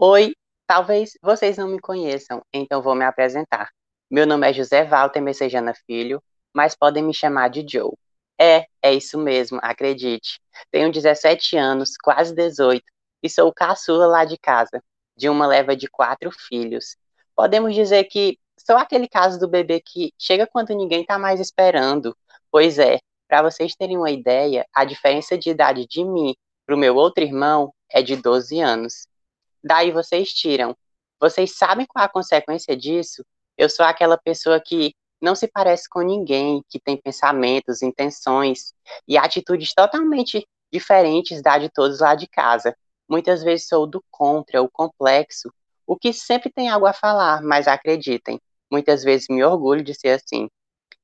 Oi, talvez vocês não me conheçam, então vou me apresentar. Meu nome é José Walter Messejana Filho, mas podem me chamar de Joe. É, é isso mesmo, acredite. Tenho 17 anos, quase 18, e sou o caçula lá de casa, de uma leva de quatro filhos. Podemos dizer que sou aquele caso do bebê que chega quando ninguém está mais esperando. Pois é, para vocês terem uma ideia, a diferença de idade de mim para o meu outro irmão é de 12 anos. Daí vocês tiram. Vocês sabem qual a consequência disso? Eu sou aquela pessoa que não se parece com ninguém, que tem pensamentos, intenções e atitudes totalmente diferentes da de todos lá de casa. Muitas vezes sou do contra, o complexo, o que sempre tem algo a falar, mas acreditem, muitas vezes me orgulho de ser assim.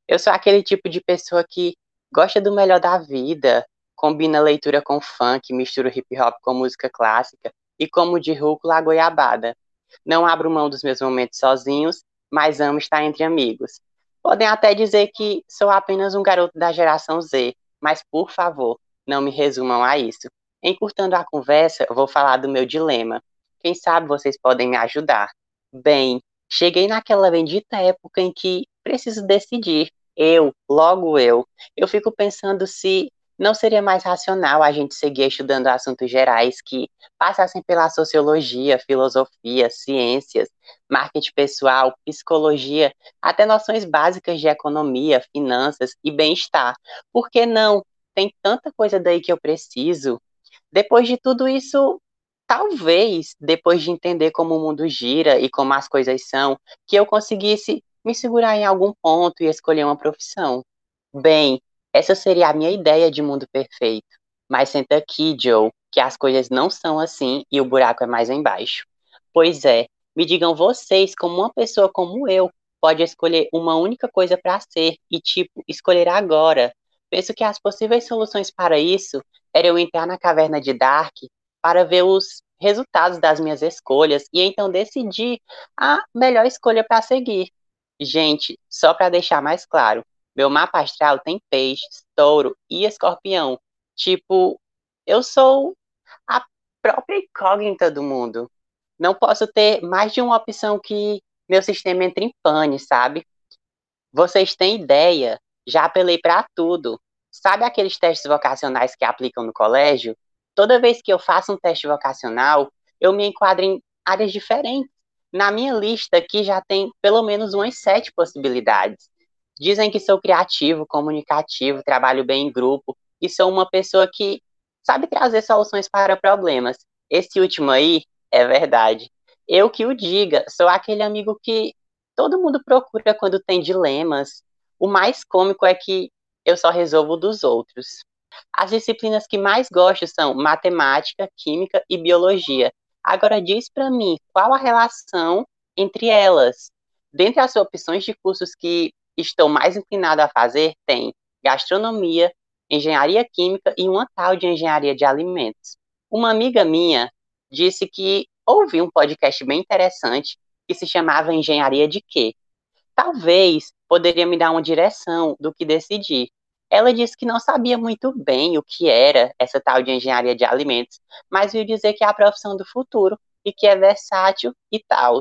Eu sou aquele tipo de pessoa que gosta do melhor da vida, combina leitura com funk, mistura hip hop com música clássica e como de rúcula a goiabada. Não abro mão dos meus momentos sozinhos, mas amo estar entre amigos. Podem até dizer que sou apenas um garoto da geração Z, mas por favor, não me resumam a isso. Encurtando a conversa, vou falar do meu dilema. Quem sabe vocês podem me ajudar. Bem, cheguei naquela bendita época em que preciso decidir. Eu, logo eu. Eu fico pensando se não seria mais racional a gente seguir estudando assuntos gerais que passassem pela sociologia, filosofia, ciências, marketing pessoal, psicologia, até noções básicas de economia, finanças e bem-estar. Por que não? Tem tanta coisa daí que eu preciso. Depois de tudo isso, talvez, depois de entender como o mundo gira e como as coisas são, que eu conseguisse me segurar em algum ponto e escolher uma profissão. Bem, essa seria a minha ideia de mundo perfeito. Mas senta aqui, Joe, que as coisas não são assim e o buraco é mais embaixo. Pois é, me digam vocês como uma pessoa como eu pode escolher uma única coisa para ser e, tipo, escolher agora. Penso que as possíveis soluções para isso eram entrar na caverna de Dark para ver os resultados das minhas escolhas e então decidir a melhor escolha para seguir. Gente, só para deixar mais claro, meu mapa astral tem peixes, touro e escorpião. Tipo, eu sou a própria incógnita do mundo. Não posso ter mais de uma opção que meu sistema entre em pane, sabe? Vocês têm ideia? Já apelei para tudo. Sabe aqueles testes vocacionais que aplicam no colégio? Toda vez que eu faço um teste vocacional, eu me enquadro em áreas diferentes. Na minha lista aqui já tem pelo menos umas sete possibilidades. Dizem que sou criativo, comunicativo, trabalho bem em grupo e sou uma pessoa que sabe trazer soluções para problemas. Esse último aí é verdade. Eu que o diga, sou aquele amigo que todo mundo procura quando tem dilemas. O mais cômico é que eu só resolvo dos outros. As disciplinas que mais gosto são matemática, química e biologia. Agora diz para mim qual a relação entre elas. Dentre as opções de cursos que estou mais inclinado a fazer tem gastronomia, engenharia química e uma tal de engenharia de alimentos. Uma amiga minha disse que ouviu um podcast bem interessante que se chamava Engenharia de Quê? Talvez poderia me dar uma direção do que decidir. Ela disse que não sabia muito bem o que era essa tal de engenharia de alimentos, mas viu dizer que é a profissão do futuro e que é versátil e tal.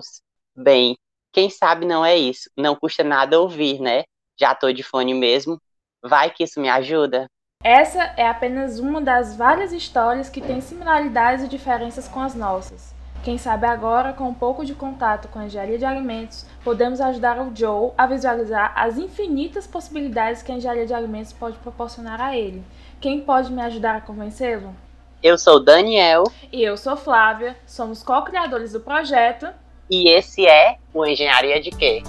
Bem, quem sabe não é isso. Não custa nada ouvir, né? Já tô de fone mesmo. Vai que isso me ajuda. Essa é apenas uma das várias histórias que têm similaridades e diferenças com as nossas. Quem sabe agora, com um pouco de contato com a engenharia de alimentos, podemos ajudar o Joe a visualizar as infinitas possibilidades que a engenharia de alimentos pode proporcionar a ele. Quem pode me ajudar a convencê-lo? Eu sou Daniel. E eu sou Flávia. Somos co-criadores do projeto e esse é o Engenharia de Quê?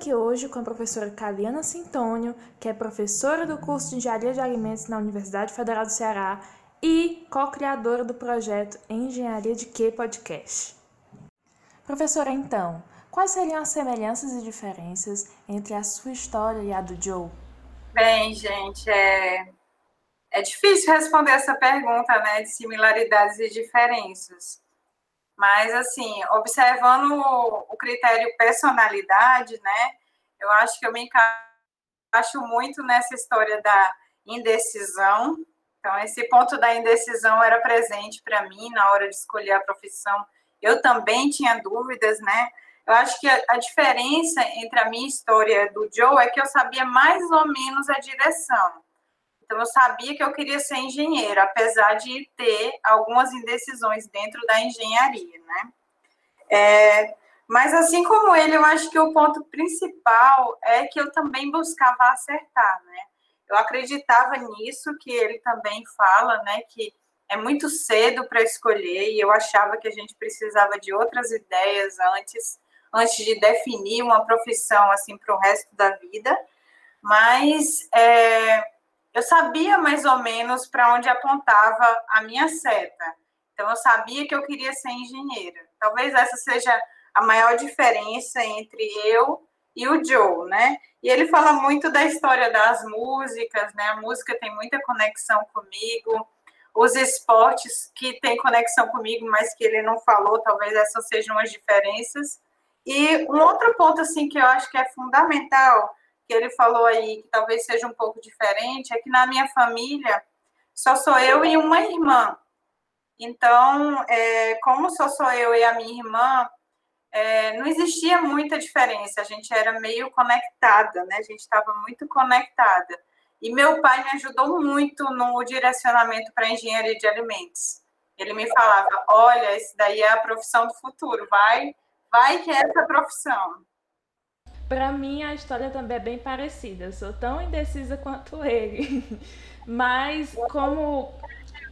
Aqui hoje com a professora Caliana Sintônio, que é professora do curso de Engenharia de Alimentos na Universidade Federal do Ceará e co-criadora do projeto Engenharia de Que Podcast. Professora, então, Quais seriam as semelhanças e diferenças entre a sua história e a do Joe? Bem, gente, é, é difícil responder essa pergunta, né, de similaridades e diferenças. Mas, assim, observando o, critério personalidade, né, eu acho que eu me encaixo muito nessa história da indecisão. Então, esse ponto da indecisão era presente para mim na hora de escolher a profissão. Eu também tinha dúvidas, né? Eu acho que a, diferença entre a minha história do Joe é que eu sabia mais ou menos a direção. Então, eu sabia que eu queria ser engenheiro, apesar de ter algumas indecisões dentro da engenharia, né? É, mas, assim como ele, eu acho que o ponto principal é que eu também buscava acertar, né? Eu acreditava nisso, que ele também fala, né? Que é muito cedo para escolher, e eu achava que a gente precisava de outras ideias antes antes de definir uma profissão assim para o resto da vida, mas é, eu sabia mais ou menos para onde apontava a minha seta. Então eu sabia que eu queria ser engenheira. Talvez essa seja a maior diferença entre eu e o Joe, né? E ele fala muito da história das músicas, né? A música tem muita conexão comigo. Os esportes que tem conexão comigo, mas que ele não falou, talvez essas sejam as diferenças. E um outro ponto, assim, que eu acho que é fundamental, que ele falou aí, que talvez seja um pouco diferente, é que na minha família só sou eu e uma irmã. Então, é, como só sou eu e a minha irmã, é, não existia muita diferença, a gente era meio conectada, né? A gente estava muito conectada. E meu pai me ajudou muito no direcionamento para engenharia de alimentos. Ele me falava: olha, esse daí é a profissão do futuro, vai Vai que é essa profissão. Para mim, a história também é bem parecida. Eu sou tão indecisa quanto ele. Mas, como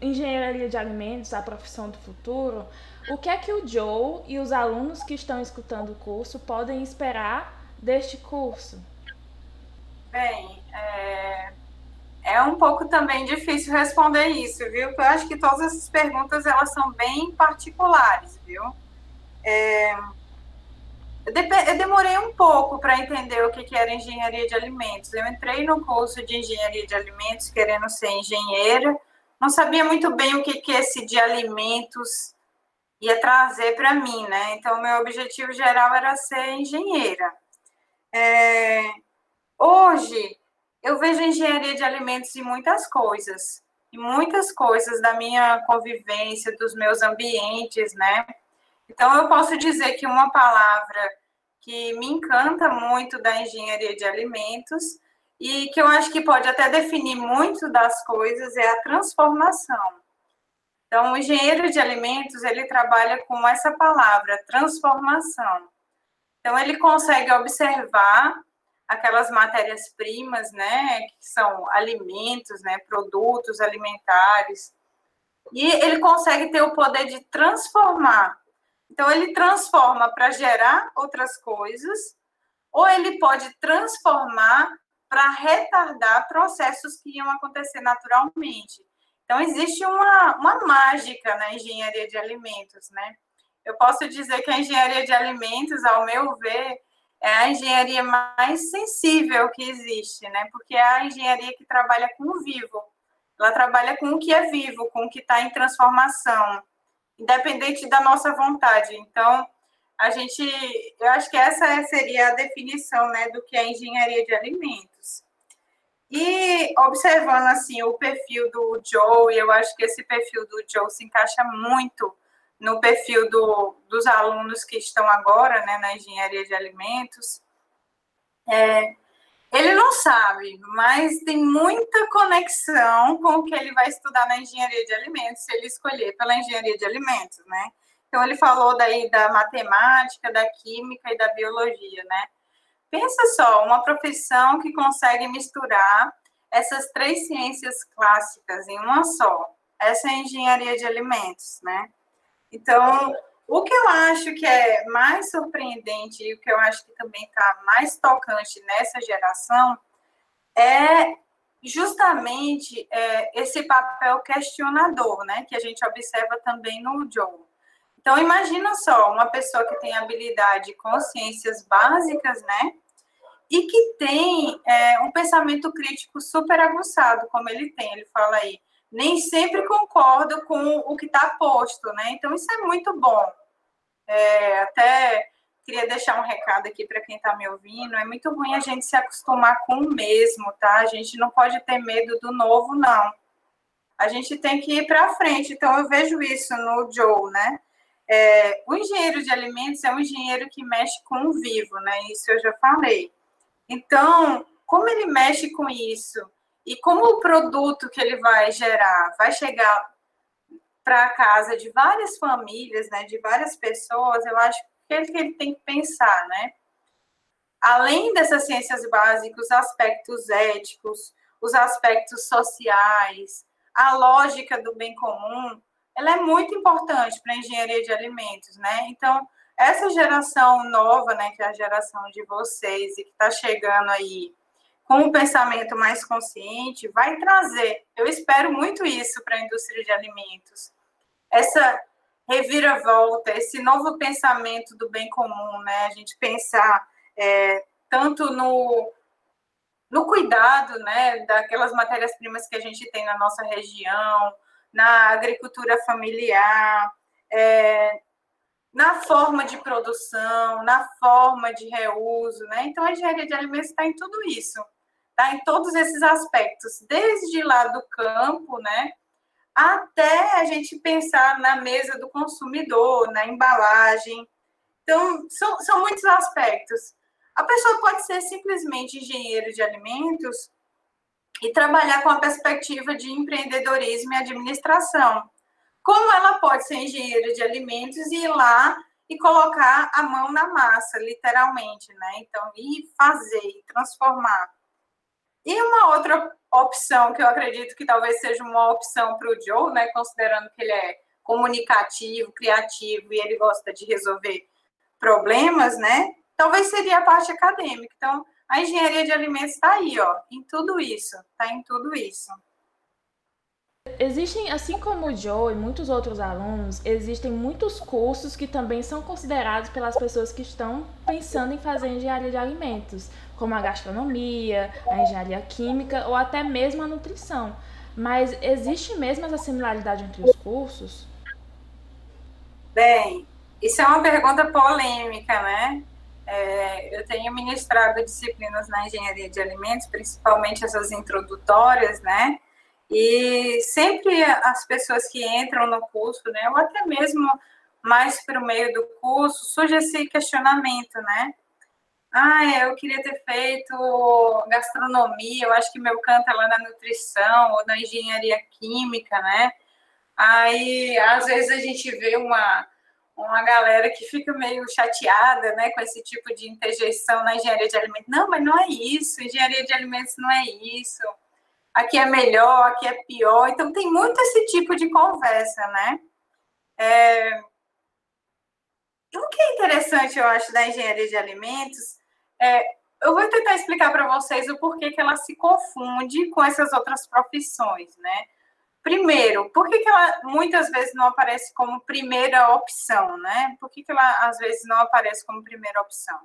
engenharia de alimentos, a profissão do futuro, o que é que o Joe e os alunos que estão escutando o curso podem esperar deste curso? Bem, é, é um pouco também difícil responder isso, viu? Eu acho que todas essas perguntas elas são bem particulares, viu? É, eu demorei um pouco para entender o que, era engenharia de alimentos. Eu entrei no curso de engenharia de alimentos querendo ser engenheira, não sabia muito bem o que, que esse de alimentos ia trazer para mim, né? Então, meu objetivo geral era ser engenheira. É... Hoje, eu vejo engenharia de alimentos em muitas coisas, em muitas coisas da minha convivência, dos meus ambientes, né? Então, eu posso dizer que uma palavra que me encanta muito da engenharia de alimentos e que eu acho que pode até definir muito das coisas é a transformação. Então, o engenheiro de alimentos, ele trabalha com essa palavra, transformação. Então, ele consegue observar aquelas matérias-primas, né, que são alimentos, né, produtos alimentares, e ele consegue ter o poder de transformar então, ele transforma para gerar outras coisas, ou ele pode transformar para retardar processos que iam acontecer naturalmente. Então, existe uma, uma mágica na engenharia de alimentos, né? Eu posso dizer que a engenharia de alimentos, ao meu ver, é a engenharia mais sensível que existe, né? Porque é a engenharia que trabalha com o vivo. Ela trabalha com o que é vivo, com o que está em transformação independente da nossa vontade. Então, a gente, eu acho que essa seria a definição, né, do que é engenharia de alimentos. E observando assim o perfil do Joe, eu acho que esse perfil do Joe se encaixa muito no perfil do, dos alunos que estão agora, né, na engenharia de alimentos. É, ele não sabe, mas tem muita conexão com o que ele vai estudar na engenharia de alimentos, se ele escolher pela engenharia de alimentos, né? Então, ele falou daí da matemática, da química e da biologia, né? Pensa só, uma profissão que consegue misturar essas três ciências clássicas em uma só. Essa é a engenharia de alimentos, né? Então, o que eu acho que é mais surpreendente e o que eu acho que também está mais tocante nessa geração é justamente é, esse papel questionador, né, que a gente observa também no Joe. Então, imagina só, uma pessoa que tem habilidade com ciências básicas, né? E que tem é, um pensamento crítico super aguçado, como ele tem, ele fala aí. Nem sempre concordo com o que está posto, né? Então, isso é muito bom. É, até queria deixar um recado aqui para quem está me ouvindo. É muito ruim a gente se acostumar com o mesmo, tá? A gente não pode ter medo do novo, não. A gente tem que ir para frente. Então, eu vejo isso no Joe, né? É, o engenheiro de alimentos é um engenheiro que mexe com o vivo, né? Isso eu já falei. Então, como ele mexe com isso e como o produto que ele vai gerar vai chegar para a casa de várias famílias, né, de várias pessoas, eu acho que ele, que ele tem que pensar, né? Além dessas ciências básicas, os aspectos éticos, os aspectos sociais, a lógica do bem comum, ela é muito importante para a engenharia de alimentos, né? Então, essa geração nova, né, que é a geração de vocês e que está chegando aí com um pensamento mais consciente, vai trazer, eu espero muito isso para a indústria de alimentos. Essa reviravolta, esse novo pensamento do bem comum, né? A gente pensar é, tanto no, no cuidado, né, daquelas matérias-primas que a gente tem na nossa região, na agricultura familiar, é, na forma de produção, na forma de reuso, né? Então, a engenharia de alimentos está em tudo isso, está em todos esses aspectos, desde lá do campo, né? Até a gente pensar na mesa do consumidor, na embalagem. Então, são, são muitos aspectos. A pessoa pode ser simplesmente engenheiro de alimentos e trabalhar com a perspectiva de empreendedorismo e administração. Como ela pode ser engenheira de alimentos e ir lá e colocar a mão na massa, literalmente, né? Então, ir fazer, transformar. E uma outra opção que eu acredito que talvez seja uma opção para o Joe, né? Considerando que ele é comunicativo, criativo e ele gosta de resolver problemas, né? Talvez seria a parte acadêmica. Então, a engenharia de alimentos está aí, ó, em tudo isso, está em tudo isso. Existem, assim como o Joe e muitos outros alunos, existem muitos cursos que também são considerados pelas pessoas que estão pensando em fazer engenharia de alimentos, como a gastronomia, a engenharia química ou até mesmo a nutrição. Mas existe mesmo essa similaridade entre os cursos? Bem, isso é uma pergunta polêmica, né? É, eu tenho ministrado disciplinas na engenharia de alimentos, principalmente essas introdutórias, né? E sempre as pessoas que entram no curso, né, ou até mesmo mais para o meio do curso, surge esse questionamento, né? Ah, eu queria ter feito gastronomia, eu acho que meu canto é lá na nutrição ou na engenharia química, né? Aí, às vezes, a gente vê uma, uma galera que fica meio chateada, né, com esse tipo de interjeição na engenharia de alimentos. Não, mas não é isso, engenharia de alimentos não é isso. Aqui é melhor, aqui é pior. Então, tem muito esse tipo de conversa, né? É... O que é interessante, eu acho, da engenharia de alimentos é, eu vou tentar explicar para vocês o porquê que ela se confunde com essas outras profissões, né? Primeiro, por que, que ela muitas vezes não aparece como primeira opção, né? Por que, que ela às vezes não aparece como primeira opção?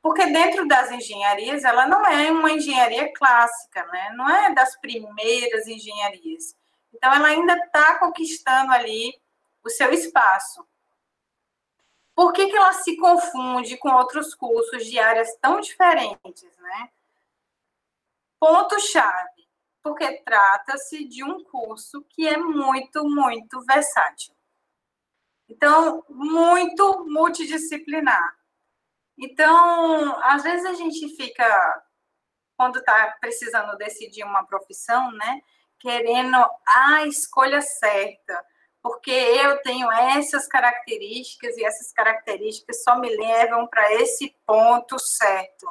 Porque dentro das engenharias, ela não é uma engenharia clássica, né? Não é das primeiras engenharias. Então, ela ainda está conquistando ali o seu espaço. Por que, que ela se confunde com outros cursos de áreas tão diferentes, né? Ponto-chave porque trata-se de um curso que é muito, muito versátil. Então, muito multidisciplinar. Então, às vezes a gente fica, quando está precisando decidir uma profissão, né, querendo a escolha certa, porque eu tenho essas características e essas características só me levam para esse ponto certo.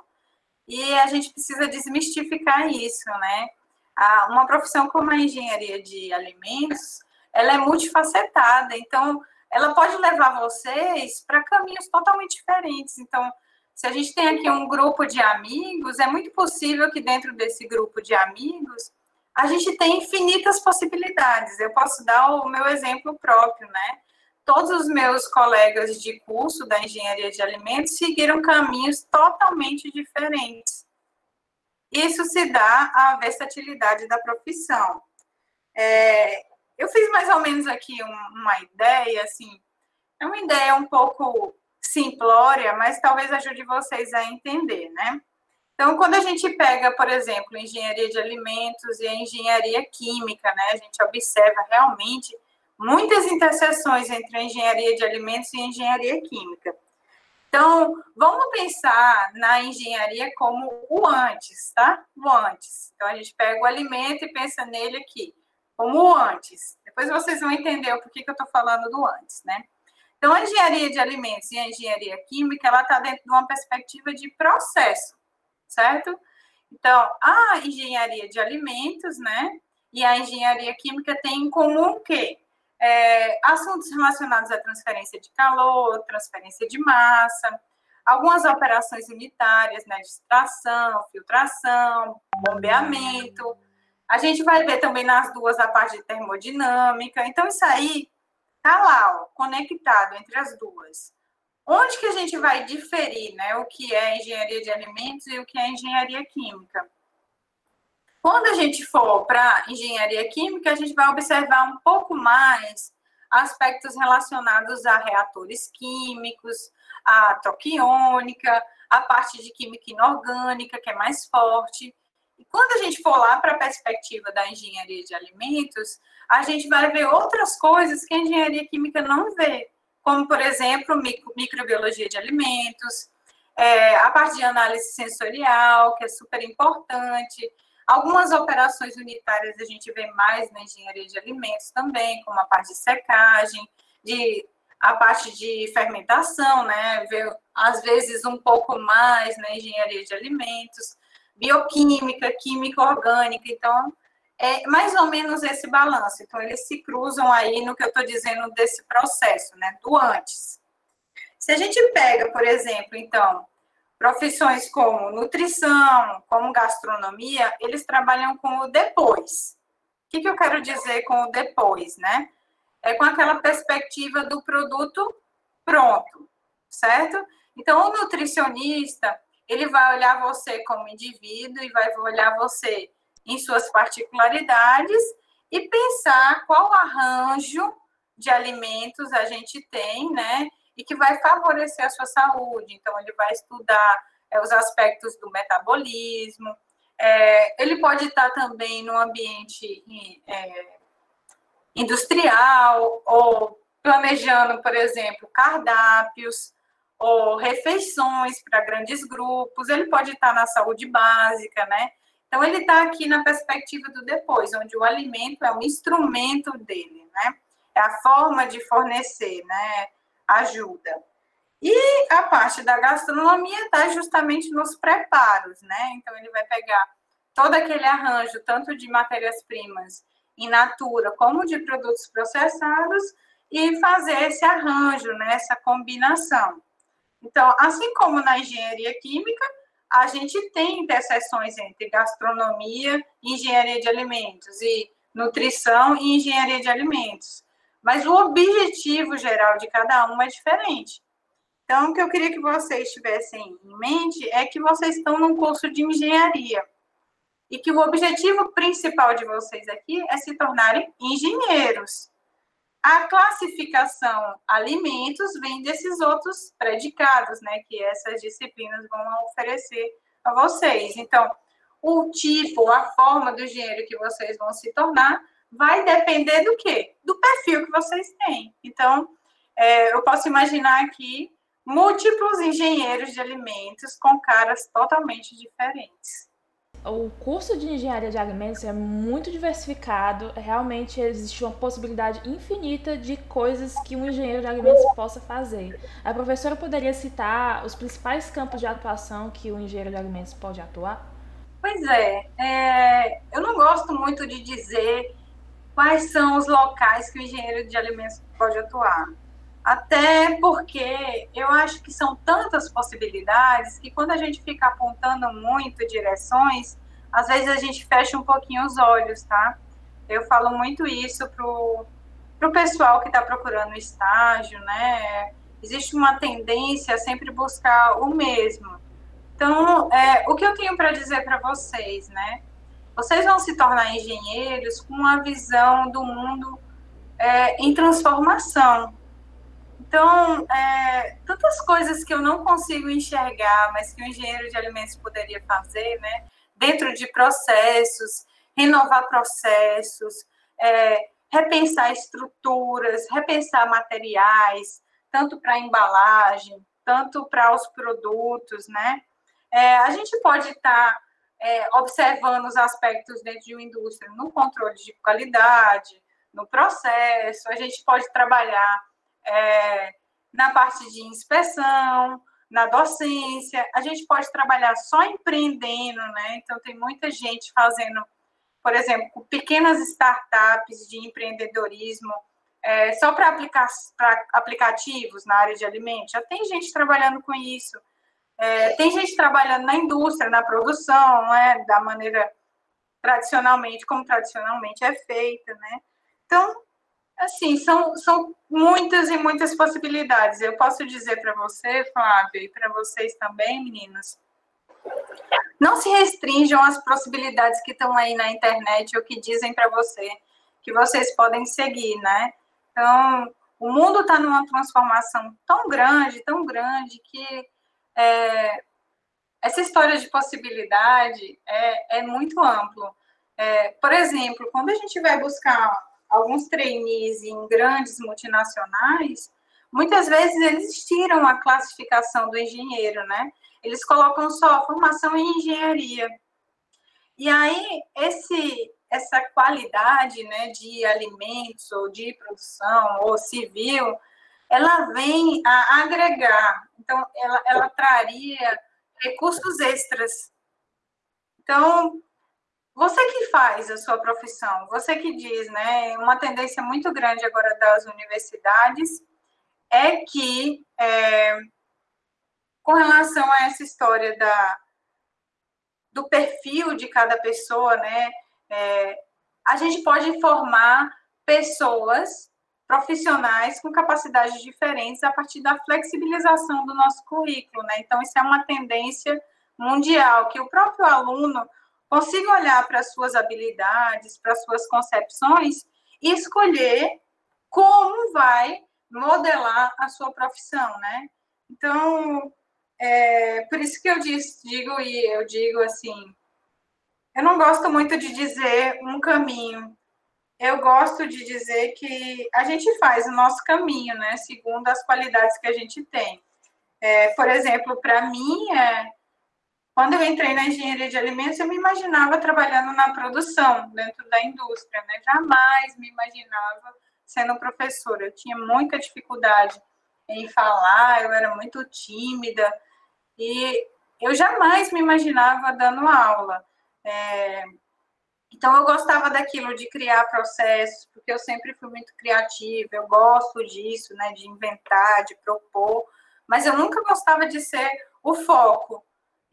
E a gente precisa desmistificar isso, né? uma profissão como a engenharia de alimentos, ela é multifacetada, então ela pode levar vocês para caminhos totalmente diferentes. Então, se a gente tem aqui um grupo de amigos, é muito possível que dentro desse grupo de amigos a gente tenha infinitas possibilidades. Eu posso dar o meu exemplo próprio, né? todos os meus colegas de curso da engenharia de alimentos seguiram caminhos totalmente diferentes. Isso se dá à versatilidade da profissão. É, eu fiz mais ou menos aqui uma ideia, assim, é uma ideia um pouco simplória, mas talvez ajude vocês a entender, né? Então, quando a gente pega, por exemplo, engenharia de alimentos e a engenharia química, né, a gente observa realmente muitas interseções entre a engenharia de alimentos e a engenharia química. Então, vamos pensar na engenharia como o antes, tá? O antes. Então, a gente pega o alimento e pensa nele aqui, como o antes. Depois vocês vão entender o porquê que eu estou falando do antes, né? Então, a engenharia de alimentos e a engenharia química, ela está dentro de uma perspectiva de processo, certo? Então, a engenharia de alimentos, né, e a engenharia química têm em comum o quê? É, assuntos relacionados à transferência de calor, transferência de massa, algumas operações unitárias, né, de extração, filtração, bombeamento. A gente vai ver também nas duas a parte de termodinâmica. Então, isso aí tá lá, ó, conectado entre as duas. Onde que a gente vai diferir, né, o que é engenharia de alimentos e o que é engenharia química? Quando a gente for para engenharia química, a gente vai observar um pouco mais aspectos relacionados a reatores químicos, a troca iônica, a parte de química inorgânica, que é mais forte. E quando a gente for lá para a perspectiva da engenharia de alimentos, a gente vai ver outras coisas que a engenharia química não vê, como, por exemplo, micro, microbiologia de alimentos, é, a parte de análise sensorial, que é super importante. Algumas operações unitárias a gente vê mais na engenharia de alimentos também, como a parte de secagem, de a parte de fermentação, né? Vê, às vezes um pouco mais na engenharia de alimentos bioquímica, química orgânica. Então, é mais ou menos esse balanço. Então, eles se cruzam aí no que eu estou dizendo desse processo, né? Do antes. Se a gente pega, por exemplo, então, profissões como nutrição, como gastronomia, eles trabalham com o depois. O que, que eu quero dizer com o depois, né? É com aquela perspectiva do produto pronto, certo? Então, o nutricionista, ele vai olhar você como indivíduo e vai olhar você em suas particularidades e pensar qual arranjo de alimentos a gente tem, né? E que vai favorecer a sua saúde. Então, ele vai estudar é, os aspectos do metabolismo. É, ele pode estar também no ambiente é, industrial ou planejando, por exemplo, cardápios ou refeições para grandes grupos, ele pode estar na saúde básica, né? Então, ele está aqui na perspectiva do depois, onde o alimento é um instrumento dele, né? É a forma de fornecer, né? Ajuda. E a parte da gastronomia está justamente nos preparos, né? Então, ele vai pegar todo aquele arranjo, tanto de matérias-primas in natura, como de produtos processados, e fazer esse arranjo, né? Essa combinação. Então, assim como na engenharia química, a gente tem interseções entre gastronomia, engenharia de alimentos e nutrição e engenharia de alimentos. Mas o objetivo geral de cada um é diferente. Então, o que eu queria que vocês tivessem em mente é que vocês estão num curso de engenharia e que o objetivo principal de vocês aqui é se tornarem engenheiros. A classificação alimentos vem desses outros predicados, né, que essas disciplinas vão oferecer a vocês. Então, o tipo, a forma do engenheiro que vocês vão se tornar vai depender do quê? Do perfil que vocês têm. Então, é, eu posso imaginar aqui múltiplos engenheiros de alimentos com caras totalmente diferentes o curso de engenharia de alimentos é muito diversificado, realmente existe uma possibilidade infinita de coisas que um engenheiro de alimentos possa fazer. A professora poderia citar os principais campos de atuação que o engenheiro de alimentos pode atuar? Pois é, é eu não gosto muito de dizer quais são os locais que o engenheiro de alimentos pode atuar. Até porque eu acho que são tantas possibilidades que quando a gente fica apontando muito direções, às vezes a gente fecha um pouquinho os olhos, tá? Eu falo muito isso pro, para o pessoal que está procurando estágio, né? Existe uma tendência a sempre buscar o mesmo. Então, é, o que eu tenho para dizer para vocês, né? Vocês vão se tornar engenheiros com uma visão do mundo é, em transformação. Então, é, tantas coisas que eu não consigo enxergar, mas que o engenheiro de alimentos poderia fazer, né? Dentro de processos, renovar processos, é, repensar estruturas, repensar materiais, tanto para embalagem, tanto para os produtos, né? É, a gente pode estar tá, é, observando os aspectos dentro de uma indústria no controle de qualidade, no processo, a gente pode trabalhar é, na parte de inspeção, na docência, a gente pode trabalhar só empreendendo, né? Então, tem muita gente fazendo, por exemplo, pequenas startups de empreendedorismo, é, só para aplicar aplicativos na área de alimentos. Já tem gente trabalhando com isso. É, tem gente trabalhando na indústria, na produção, né? Da maneira tradicionalmente, como tradicionalmente é feita, né? Então, assim, são, são muitas e muitas possibilidades. Eu posso dizer para você, Flávia, e para vocês também, meninas, não se restringam às possibilidades que estão aí na internet ou que dizem para você que vocês podem seguir, né? Então, o mundo está numa transformação tão grande, tão grande, que é, essa história de possibilidade é, é muito amplo. É, por exemplo, quando a gente vai buscar alguns trainees em grandes multinacionais, muitas vezes eles tiram a classificação do engenheiro, né? Eles colocam só formação em engenharia. E aí, esse, essa qualidade né, de alimentos, ou de produção, ou civil, ela vem a agregar. Então, ela, ela traria recursos extras. Então, você que faz a sua profissão, você que diz, né? Uma tendência muito grande agora das universidades é que, é, com relação a essa história da, do perfil de cada pessoa, né? É, a gente pode formar pessoas profissionais com capacidades diferentes a partir da flexibilização do nosso currículo, né? Então, isso é uma tendência mundial, que o próprio aluno consiga olhar para as suas habilidades, para as suas concepções e escolher como vai modelar a sua profissão, né? Então, é, por isso que eu digo, e eu digo assim, eu não gosto muito de dizer um caminho, eu gosto de dizer que a gente faz o nosso caminho, né, segundo as qualidades que a gente tem. É, por exemplo, para mim, é, quando eu entrei na engenharia de alimentos, eu me imaginava trabalhando na produção, dentro da indústria, né? Jamais me imaginava sendo professora. Eu tinha muita dificuldade em falar, eu era muito tímida e eu jamais me imaginava dando aula. É... Então, eu gostava daquilo de criar processos, porque eu sempre fui muito criativa, eu gosto disso, né, de inventar, de propor, mas eu nunca gostava de ser o foco.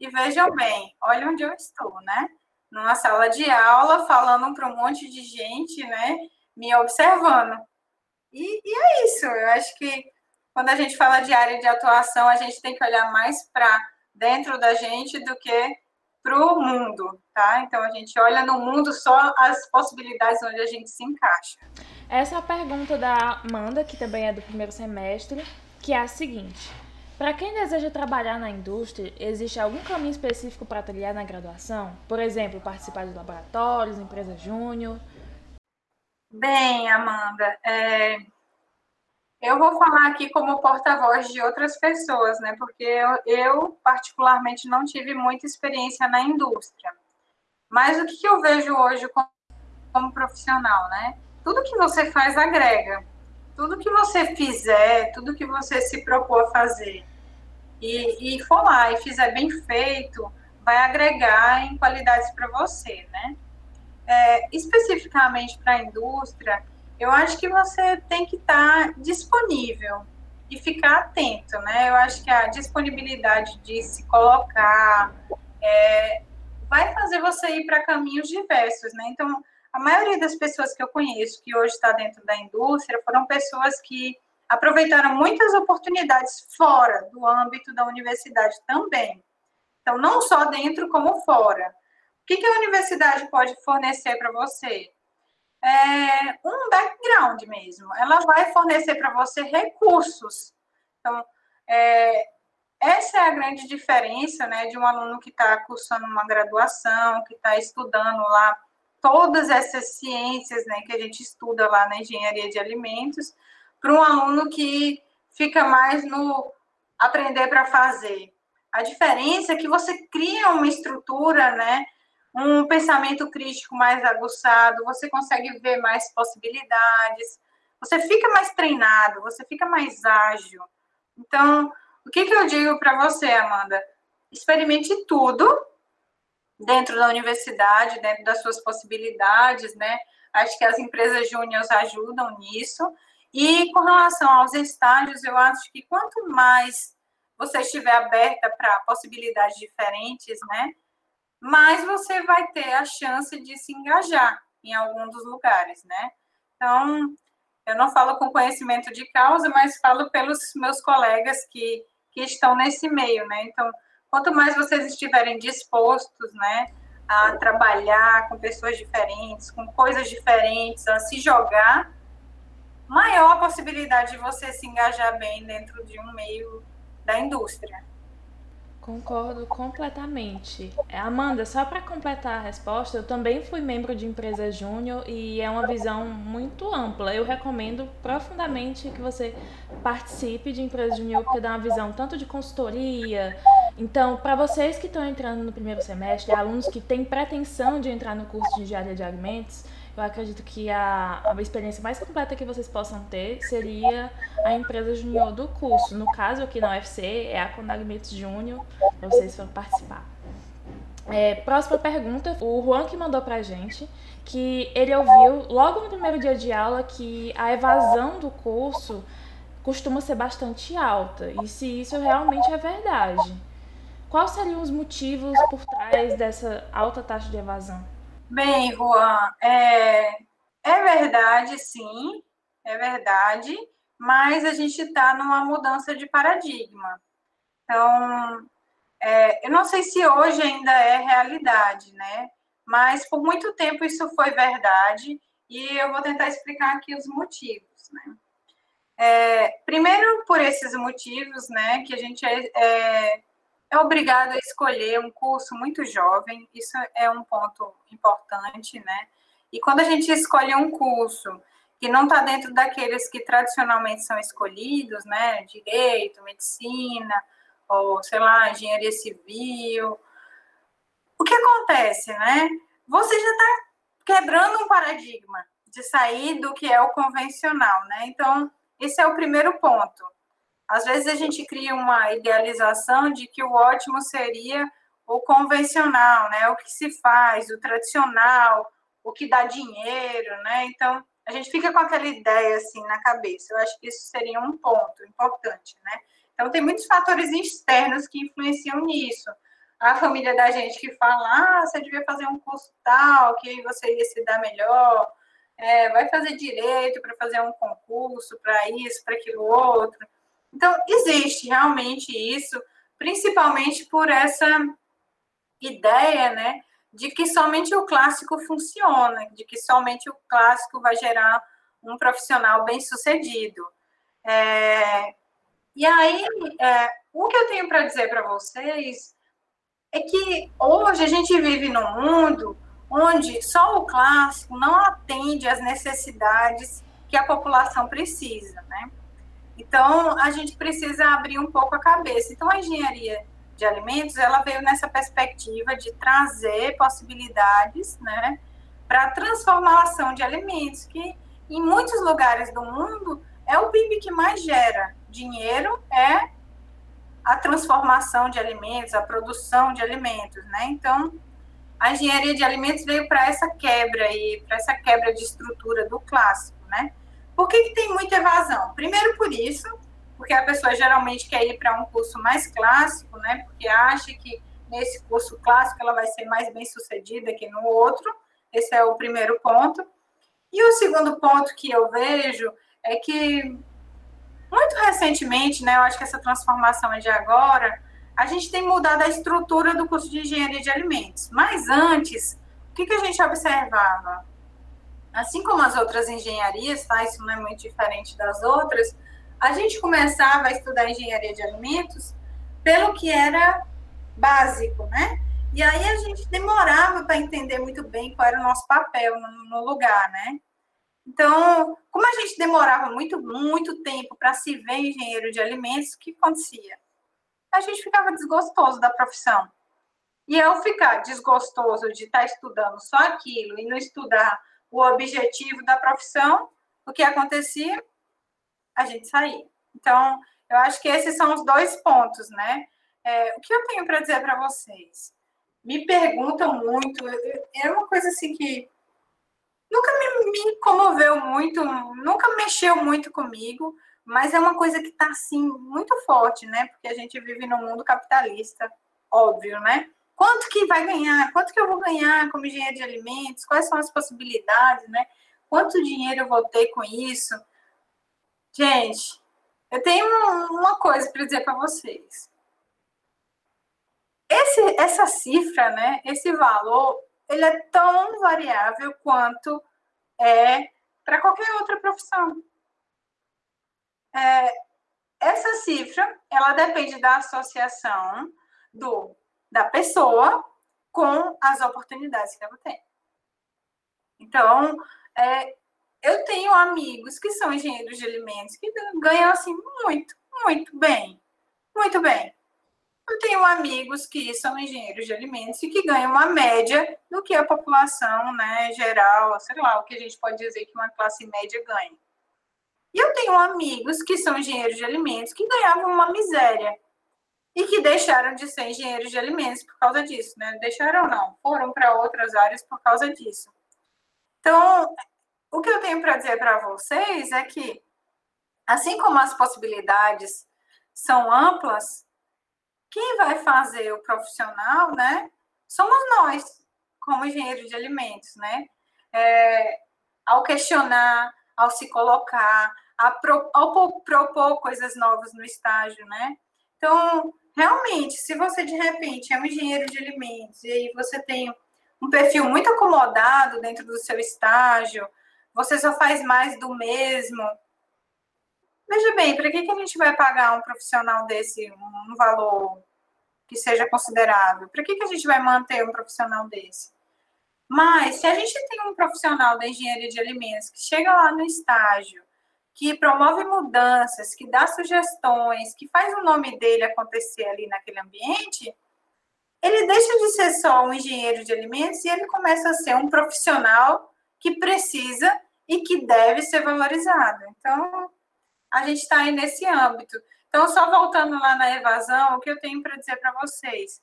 E vejam bem, olha onde eu estou, né? Numa sala de aula, falando para um monte de gente, né? Me observando. E, e é isso, eu acho que quando a gente fala de área de atuação, a gente tem que olhar mais para dentro da gente do que para o mundo, tá? Então a gente olha no mundo só as possibilidades onde a gente se encaixa. Essa é a pergunta da Amanda, que também é do primeiro semestre, que é a seguinte: para quem deseja trabalhar na indústria, existe algum caminho específico para trilhar na graduação? Por exemplo, participar de laboratórios, empresa júnior? Bem, Amanda, é... eu vou falar aqui como porta-voz de outras pessoas, né? Porque eu, eu, particularmente, não tive muita experiência na indústria. Mas o que eu vejo hoje como, como profissional, né? Tudo que você faz agrega tudo que você fizer, tudo que você se propor a fazer e, e for lá e fizer bem feito, vai agregar em qualidades para você, né? É, especificamente para a indústria, eu acho que você tem que estar tá disponível e ficar atento, né? Eu acho que a disponibilidade de se colocar é, vai fazer você ir para caminhos diversos, né? Então, a maioria das pessoas que eu conheço que hoje está dentro da indústria foram pessoas que aproveitaram muitas oportunidades fora do âmbito da universidade também. Então, não só dentro, como fora. O que, que a universidade pode fornecer para você? É um background mesmo. Ela vai fornecer para você recursos. Então, é, essa é a grande diferença né, de um aluno que está cursando uma graduação, que está estudando lá todas essas ciências né, que a gente estuda lá na engenharia de alimentos, para um aluno que fica mais no aprender para fazer. A diferença é que você cria uma estrutura, né, um pensamento crítico mais aguçado, você consegue ver mais possibilidades, você fica mais treinado, você fica mais ágil. Então, o que, que eu digo para você, Amanda? Experimente tudo dentro da universidade, dentro das suas possibilidades, né? Acho que as empresas júniores ajudam nisso. E com relação aos estágios, eu acho que quanto mais você estiver aberta para possibilidades diferentes, né, mais você vai ter a chance de se engajar em algum dos lugares, né? Então, eu não falo com conhecimento de causa, mas falo pelos meus colegas que, que estão nesse meio, né? Então, quanto mais vocês estiverem dispostos, né, a trabalhar com pessoas diferentes, com coisas diferentes, a se jogar, maior a possibilidade de você se engajar bem dentro de um meio da indústria. Concordo completamente. É, Amanda, só para completar a resposta, eu também fui membro de empresa júnior e é uma visão muito ampla. Eu recomendo profundamente que você participe de empresa júnior porque dá uma visão tanto de consultoria. Então, para vocês que estão entrando no primeiro semestre, alunos que têm pretensão de entrar no curso de engenharia de alimentos, eu acredito que a, a experiência mais completa que vocês possam ter seria a empresa júnior do curso. No caso, aqui na UFC, é a Condalimentos Júnior, vocês forem participar. É, próxima pergunta, o Juan que mandou pra gente, que ele ouviu logo no primeiro dia de aula que a evasão do curso costuma ser bastante alta, e se isso realmente é verdade. Quais seriam os motivos por trás dessa alta taxa de evasão? Bem, Juan, é, é verdade, sim, é verdade, mas a gente está numa mudança de paradigma. Então, é, eu não sei se hoje ainda é realidade, né? Mas por muito tempo isso foi verdade e eu vou tentar explicar aqui os motivos, né? É, primeiro, por esses motivos, né, que a gente é, é é obrigado a escolher um curso muito jovem, isso é um ponto importante, né? E quando a gente escolhe um curso que não está dentro daqueles que tradicionalmente são escolhidos, né? Direito, medicina, ou sei lá, engenharia civil. O que acontece, né? Você já está quebrando um paradigma de sair do que é o convencional, né? Então, esse é o primeiro ponto. Às vezes a gente cria uma idealização de que o ótimo seria o convencional, né? O que se faz, o tradicional, o que dá dinheiro, né? Então, a gente fica com aquela ideia assim na cabeça. Eu acho que isso seria um ponto importante, né? Então, tem muitos fatores externos que influenciam nisso. A família da gente que fala, ah, você devia fazer um curso tal, que você ia se dar melhor, é, vai fazer direito para fazer um concurso, para isso, para aquilo outro. Então, existe realmente isso, principalmente por essa ideia, né, de que somente o clássico funciona, de que somente o clássico vai gerar um profissional bem-sucedido. É, e aí, é, o que eu tenho para dizer para vocês é que hoje a gente vive num mundo onde só o clássico não atende às necessidades que a população precisa, né? Então, a gente precisa abrir um pouco a cabeça. Então, a engenharia de alimentos, ela veio nessa perspectiva de trazer possibilidades, né, para a transformação de alimentos, que em muitos lugares do mundo é o PIB que mais gera dinheiro, é a transformação de alimentos, a produção de alimentos, né? Então, a engenharia de alimentos veio para essa quebra e para essa quebra de estrutura do clássico, né? Por que, que tem muita evasão? Primeiro por isso, porque a pessoa geralmente quer ir para um curso mais clássico, né? Porque acha que nesse curso clássico ela vai ser mais bem sucedida que no outro. Esse é o primeiro ponto. E o segundo ponto que eu vejo é que, muito recentemente, né, eu acho que essa transformação é de agora, a gente tem mudado a estrutura do curso de engenharia de alimentos. Mas antes, o que, que a gente observava? Assim como as outras engenharias, tá? Isso não é muito diferente das outras. A gente começava a estudar engenharia de alimentos pelo que era básico, né? E aí a gente demorava para entender muito bem qual era o nosso papel no, no lugar, né? Então, como a gente demorava muito, muito tempo para se ver engenheiro de alimentos, o que acontecia? A gente ficava desgostoso da profissão. E ao ficar desgostoso de estar tá estudando só aquilo e não estudar o objetivo da profissão, o que acontecia? A gente saía. Então, eu acho que esses são os dois pontos, né? É, o que eu tenho para dizer para vocês? Me perguntam muito, é uma coisa assim que nunca me, me comoveu muito, nunca mexeu muito comigo, mas é uma coisa que está assim muito forte, né? Porque a gente vive num mundo capitalista, óbvio, né? Quanto que vai ganhar? Quanto que eu vou ganhar como engenheiro de alimentos? Quais são as possibilidades, né? Quanto dinheiro eu vou ter com isso? Gente, eu tenho uma coisa para dizer para vocês. Esse, essa cifra, né? Esse valor, ele é tão variável quanto é para qualquer outra profissão. É, essa cifra, ela depende da associação do da pessoa com as oportunidades que ela tem. Então, é, eu tenho amigos que são engenheiros de alimentos que ganham assim muito, muito bem, muito bem. Eu tenho amigos que são engenheiros de alimentos e que ganham uma média do que a população, né, geral, sei lá, o que a gente pode dizer que uma classe média ganha. E eu tenho amigos que são engenheiros de alimentos que ganhavam uma miséria e que deixaram de ser engenheiros de alimentos por causa disso, né? Deixaram não, foram para outras áreas por causa disso. Então, o que eu tenho para dizer para vocês é que, assim como as possibilidades são amplas, quem vai fazer o profissional, né? Somos nós, como engenheiros de alimentos, né? É, ao questionar, ao se colocar, pro, ao propor coisas novas no estágio, né? Então, realmente, se você de repente é um engenheiro de alimentos e aí você tem um perfil muito acomodado dentro do seu estágio, você só faz mais do mesmo. Veja bem, para que, que a gente vai pagar um profissional desse um valor que seja considerável? Para que, que a gente vai manter um profissional desse? Mas, se a gente tem um profissional da engenharia de alimentos que chega lá no estágio que promove mudanças, que dá sugestões, que faz o nome dele acontecer ali naquele ambiente, ele deixa de ser só um engenheiro de alimentos e ele começa a ser um profissional que precisa e que deve ser valorizado. Então, a gente está aí nesse âmbito. Então, só voltando lá na evasão, o que eu tenho para dizer para vocês?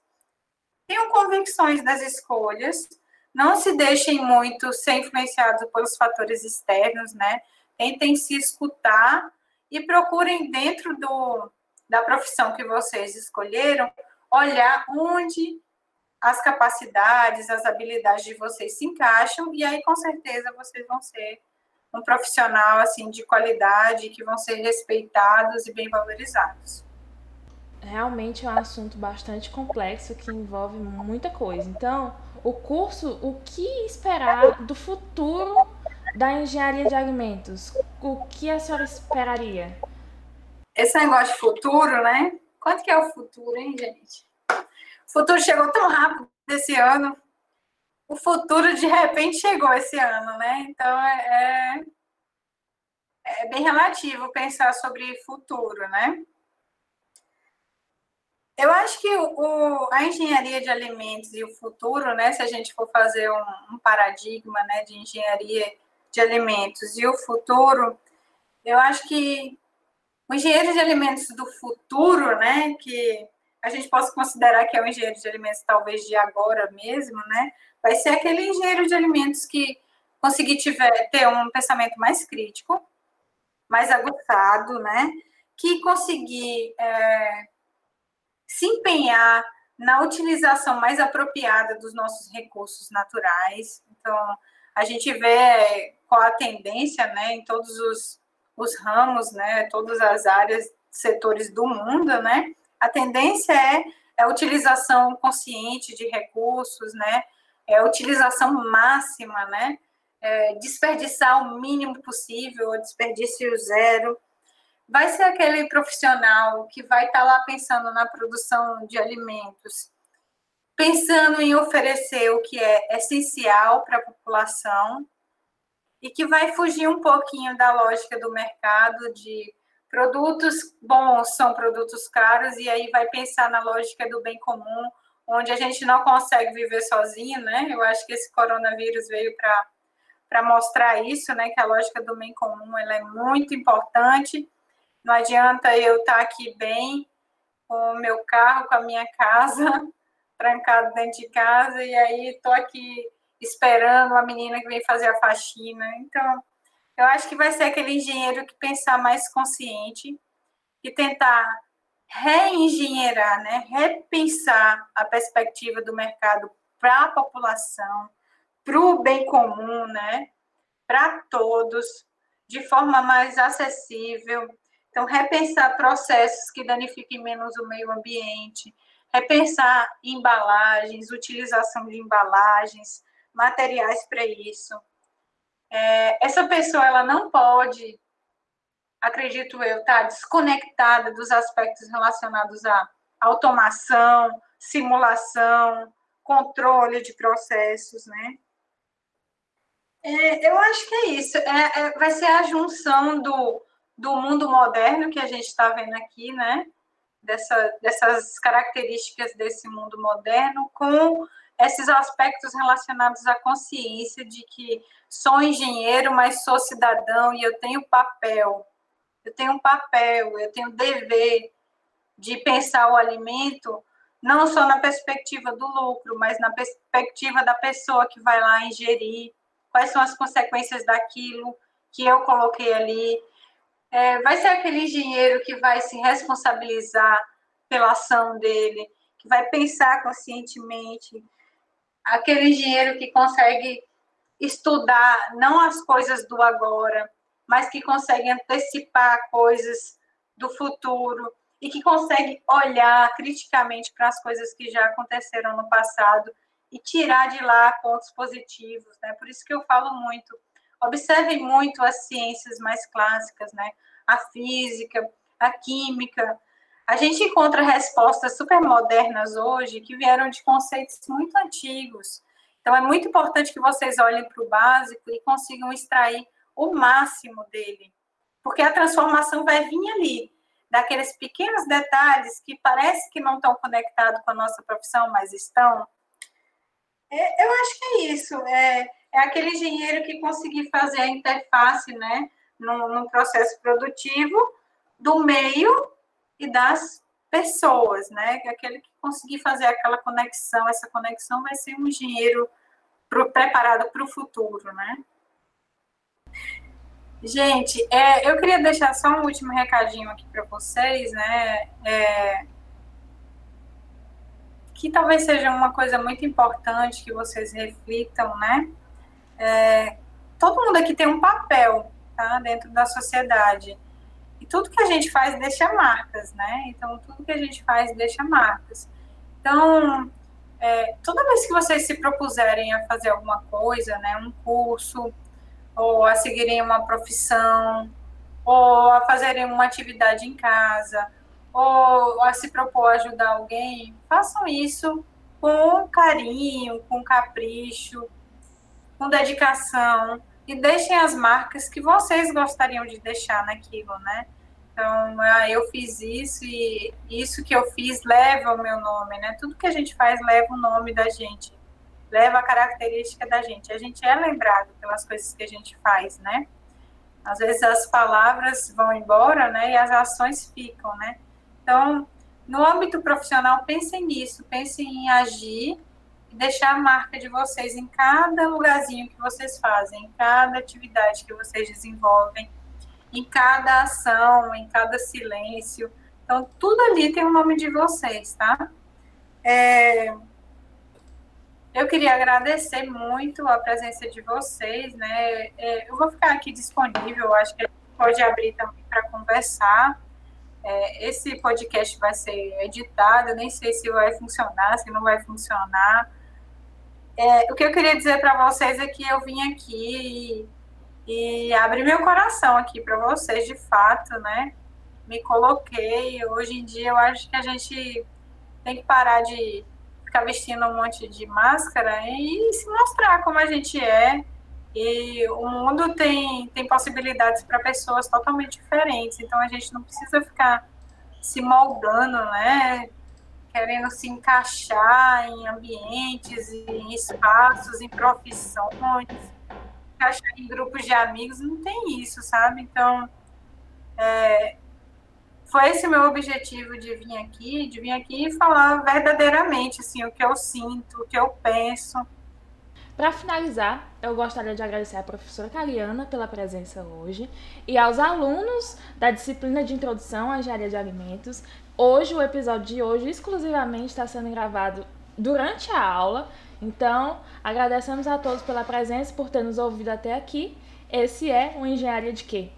Tenham convicções das escolhas, não se deixem muito ser influenciados pelos fatores externos, né? Tentem se escutar e procurem dentro do, da profissão que vocês escolheram olhar onde as capacidades, as habilidades de vocês se encaixam e aí com certeza vocês vão ser um profissional assim de qualidade que vão ser respeitados e bem valorizados. Realmente é um assunto bastante complexo que envolve muita coisa. Então, o curso, o que esperar do futuro da engenharia de alimentos, o que a senhora esperaria? Esse negócio de futuro, né? Quanto que é o futuro, hein, gente? O futuro chegou tão rápido esse ano. O futuro, de repente, chegou esse ano, né? Então, é, é, é bem relativo pensar sobre futuro, né? Eu acho que o, a engenharia de alimentos e o futuro, né, se a gente for fazer um, um paradigma né, de engenharia de alimentos e o futuro, eu acho que o engenheiro de alimentos do futuro, né, que a gente possa considerar que é o engenheiro de alimentos talvez de agora mesmo, né, vai ser aquele engenheiro de alimentos que conseguir tiver, ter um pensamento mais crítico, mais aguçado, né, que conseguir é, se empenhar na utilização mais apropriada dos nossos recursos naturais. Então, a gente vê qual a tendência, né, em todos os, os ramos, né, todas as áreas, setores do mundo, né, a tendência é, é a utilização consciente de recursos, né, é a utilização máxima, né, é, desperdiçar o mínimo possível, desperdício zero. Vai ser aquele profissional que vai estar tá lá pensando na produção de alimentos, pensando em oferecer o que é essencial para a população e que vai fugir um pouquinho da lógica do mercado de produtos bons são produtos caros e aí vai pensar na lógica do bem comum, onde a gente não consegue viver sozinho, né? Eu acho que esse coronavírus veio para para mostrar isso, né, que a lógica do bem comum ela é muito importante. Não adianta eu estar tá aqui bem com o meu carro, com a minha casa, trancado dentro de casa, e aí estou aqui esperando a menina que vem fazer a faxina. Então, eu acho que vai ser aquele engenheiro que pensar mais consciente e tentar reengenheirar, né, repensar a perspectiva do mercado para a população, para o bem comum, né? Para todos, de forma mais acessível. Então, repensar processos que danifiquem menos o meio ambiente, repensar embalagens, utilização de embalagens, materiais para isso. É, essa pessoa ela não pode, acredito eu, estar tá, desconectada dos aspectos relacionados à automação, simulação, controle de processos, né? É, eu acho que é isso. É, é, vai ser a junção do, do mundo moderno que a gente está vendo aqui, né? Dessa, dessas características desse mundo moderno com esses aspectos relacionados à consciência de que sou engenheiro, mas sou cidadão e eu tenho papel. Eu tenho um papel, eu tenho dever de pensar o alimento não só na perspectiva do lucro, mas na perspectiva da pessoa que vai lá ingerir, quais são as consequências daquilo que eu coloquei ali. É, vai ser aquele engenheiro que vai se responsabilizar pela ação dele, que vai pensar conscientemente, aquele engenheiro que consegue estudar não as coisas do agora, mas que consegue antecipar coisas do futuro e que consegue olhar criticamente para as coisas que já aconteceram no passado e tirar de lá pontos positivos, né? Por isso que eu falo muito. Observem muito as ciências mais clássicas, né? A física, a química. A gente encontra respostas super modernas hoje que vieram de conceitos muito antigos. Então é muito importante que vocês olhem para o básico e consigam extrair o máximo dele, porque a transformação vai vir ali, daqueles pequenos detalhes que parece que não estão conectados com a nossa profissão, mas estão. É, eu acho que é isso. É, é aquele engenheiro que conseguir fazer a interface, né, no processo produtivo do meio e das pessoas, né? É aquele que conseguir fazer aquela conexão, essa conexão vai ser um engenheiro pro, preparado para o futuro, né? Gente, é, eu queria deixar só um último recadinho aqui para vocês, né? É, que talvez seja uma coisa muito importante que vocês reflitam, né? É, todo mundo aqui tem um papel, tá? Dentro da sociedade. E tudo que a gente faz deixa marcas, né? Então, tudo que a gente faz deixa marcas. Então, é, toda vez que vocês se propuserem a fazer alguma coisa, né? Um curso, ou a seguirem uma profissão, ou a fazerem uma atividade em casa, ou a se propor ajudar alguém, façam isso com carinho, com capricho, com dedicação e deixem as marcas que vocês gostariam de deixar naquilo, né? Então, ah, eu fiz isso e isso que eu fiz leva o meu nome, né? Tudo que a gente faz leva o nome da gente, leva a característica da gente. A gente é lembrado pelas coisas que a gente faz, né? Às vezes as palavras vão embora, né? E as ações ficam, né? Então, no âmbito profissional, pensem nisso, pensem em agir deixar a marca de vocês em cada lugarzinho que vocês fazem, em cada atividade que vocês desenvolvem, em cada ação, em cada silêncio. Então, tudo ali tem o nome de vocês, tá? É... Eu queria agradecer muito a presença de vocês, né? É, eu vou ficar aqui disponível, acho que a gente pode abrir também para conversar. É, esse podcast vai ser editado, nem sei se vai funcionar, se não vai funcionar. É, o que eu queria dizer para vocês é que eu vim aqui e, e abri meu coração aqui para vocês, de fato, né? Me coloquei. Hoje em dia eu acho que a gente tem que parar de ficar vestindo um monte de máscara e se mostrar como a gente é. E o mundo tem, tem possibilidades para pessoas totalmente diferentes, então a gente não precisa ficar se moldando, né? Querendo se encaixar em ambientes, em espaços, em profissões, encaixar em grupos de amigos, não tem isso, sabe? Então, é, foi esse meu objetivo de vir aqui, de vir aqui e falar verdadeiramente assim, o que eu sinto, o que eu penso. Para finalizar, eu gostaria de agradecer à professora Cariana pela presença hoje e aos alunos da disciplina de Introdução à Engenharia de Alimentos. Hoje, o episódio de hoje exclusivamente está sendo gravado durante a aula, então agradecemos a todos pela presença, por ter nos ouvido até aqui. Esse é o Engenharia de Quê?